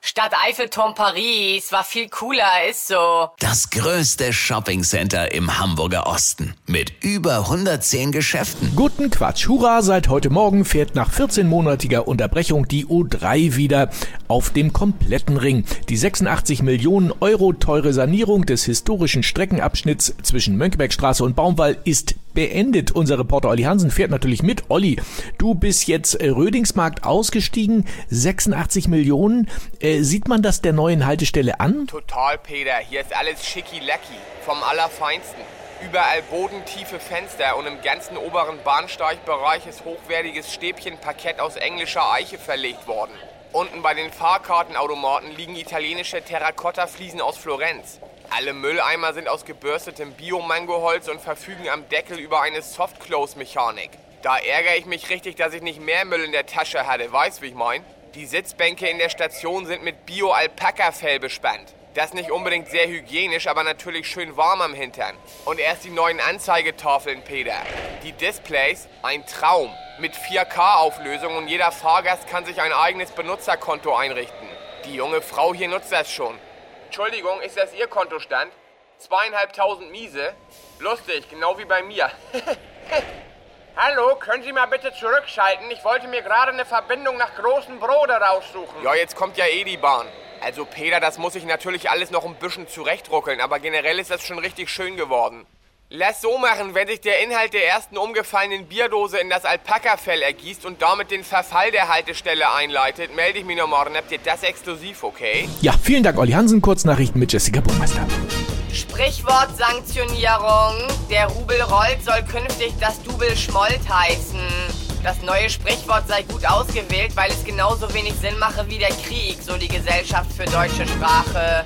Stadt Eiffelturm Paris war viel cooler, ist so. Das größte Shoppingcenter im Hamburger Osten mit über 110 Geschäften. Guten Quatsch. Hurra, seit heute Morgen fährt nach 14-monatiger Unterbrechung die U3 wieder auf dem kompletten Ring. Die 86 Millionen Euro teure Sanierung des historischen Streckenabschnitts zwischen Mönckebergstraße und Baumwall ist beendet. Unser Reporter Olli Hansen fährt natürlich mit. Olli, du bist jetzt äh, Rödingsmarkt ausgestiegen. 86 Millionen. Äh, sieht man das der neuen Haltestelle an? Total, Peter. Hier ist alles schicki-lecki. Vom Allerfeinsten. Überall bodentiefe Fenster und im ganzen oberen Bahnsteigbereich ist hochwertiges Stäbchenparkett aus englischer Eiche verlegt worden. Unten bei den Fahrkartenautomaten liegen italienische Terrakottafliesen aus Florenz. Alle Mülleimer sind aus gebürstetem Bio-Mangoholz und verfügen am Deckel über eine Soft-Close-Mechanik. Da ärgere ich mich richtig, dass ich nicht mehr Müll in der Tasche hatte, weißt wie ich mein? Die Sitzbänke in der Station sind mit Bio-Alpaka-Fell bespannt. Das nicht unbedingt sehr hygienisch, aber natürlich schön warm am Hintern. Und erst die neuen Anzeigetafeln, Peter. Die Displays, ein Traum. Mit 4K-Auflösung und jeder Fahrgast kann sich ein eigenes Benutzerkonto einrichten. Die junge Frau hier nutzt das schon. Entschuldigung, ist das Ihr Kontostand? Zweieinhalbtausend Miese? Lustig, genau wie bei mir. Hallo, können Sie mal bitte zurückschalten? Ich wollte mir gerade eine Verbindung nach Großen Brode raussuchen. Ja, jetzt kommt ja eh die Bahn. Also Peter, das muss ich natürlich alles noch ein bisschen zurechtruckeln, aber generell ist das schon richtig schön geworden. Lass so machen, wenn sich der Inhalt der ersten umgefallenen Bierdose in das Alpaka-Fell ergießt und damit den Verfall der Haltestelle einleitet, melde ich mich noch morgen. Habt ihr das exklusiv, okay? Ja, vielen Dank, Olli Hansen. Kurznachrichten mit Jessica Burmeister. Sprichwort-Sanktionierung. Der Rubel rollt soll künftig das Double Schmolt heißen. Das neue Sprichwort sei gut ausgewählt, weil es genauso wenig Sinn mache wie der Krieg, so die Gesellschaft für deutsche Sprache.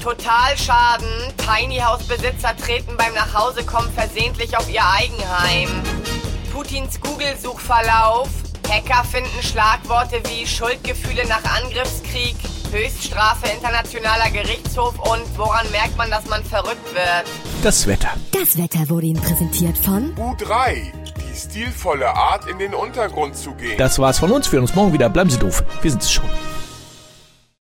Totalschaden. Tiny House Besitzer treten beim Nachhausekommen versehentlich auf ihr Eigenheim. Putins Google-Suchverlauf. Hacker finden Schlagworte wie Schuldgefühle nach Angriffskrieg, Höchststrafe Internationaler Gerichtshof und woran merkt man, dass man verrückt wird? Das Wetter. Das Wetter wurde Ihnen präsentiert von U3. Die stilvolle Art, in den Untergrund zu gehen. Das war's von uns. Wir hören uns morgen wieder. Bleiben Sie doof. Wir sind's schon.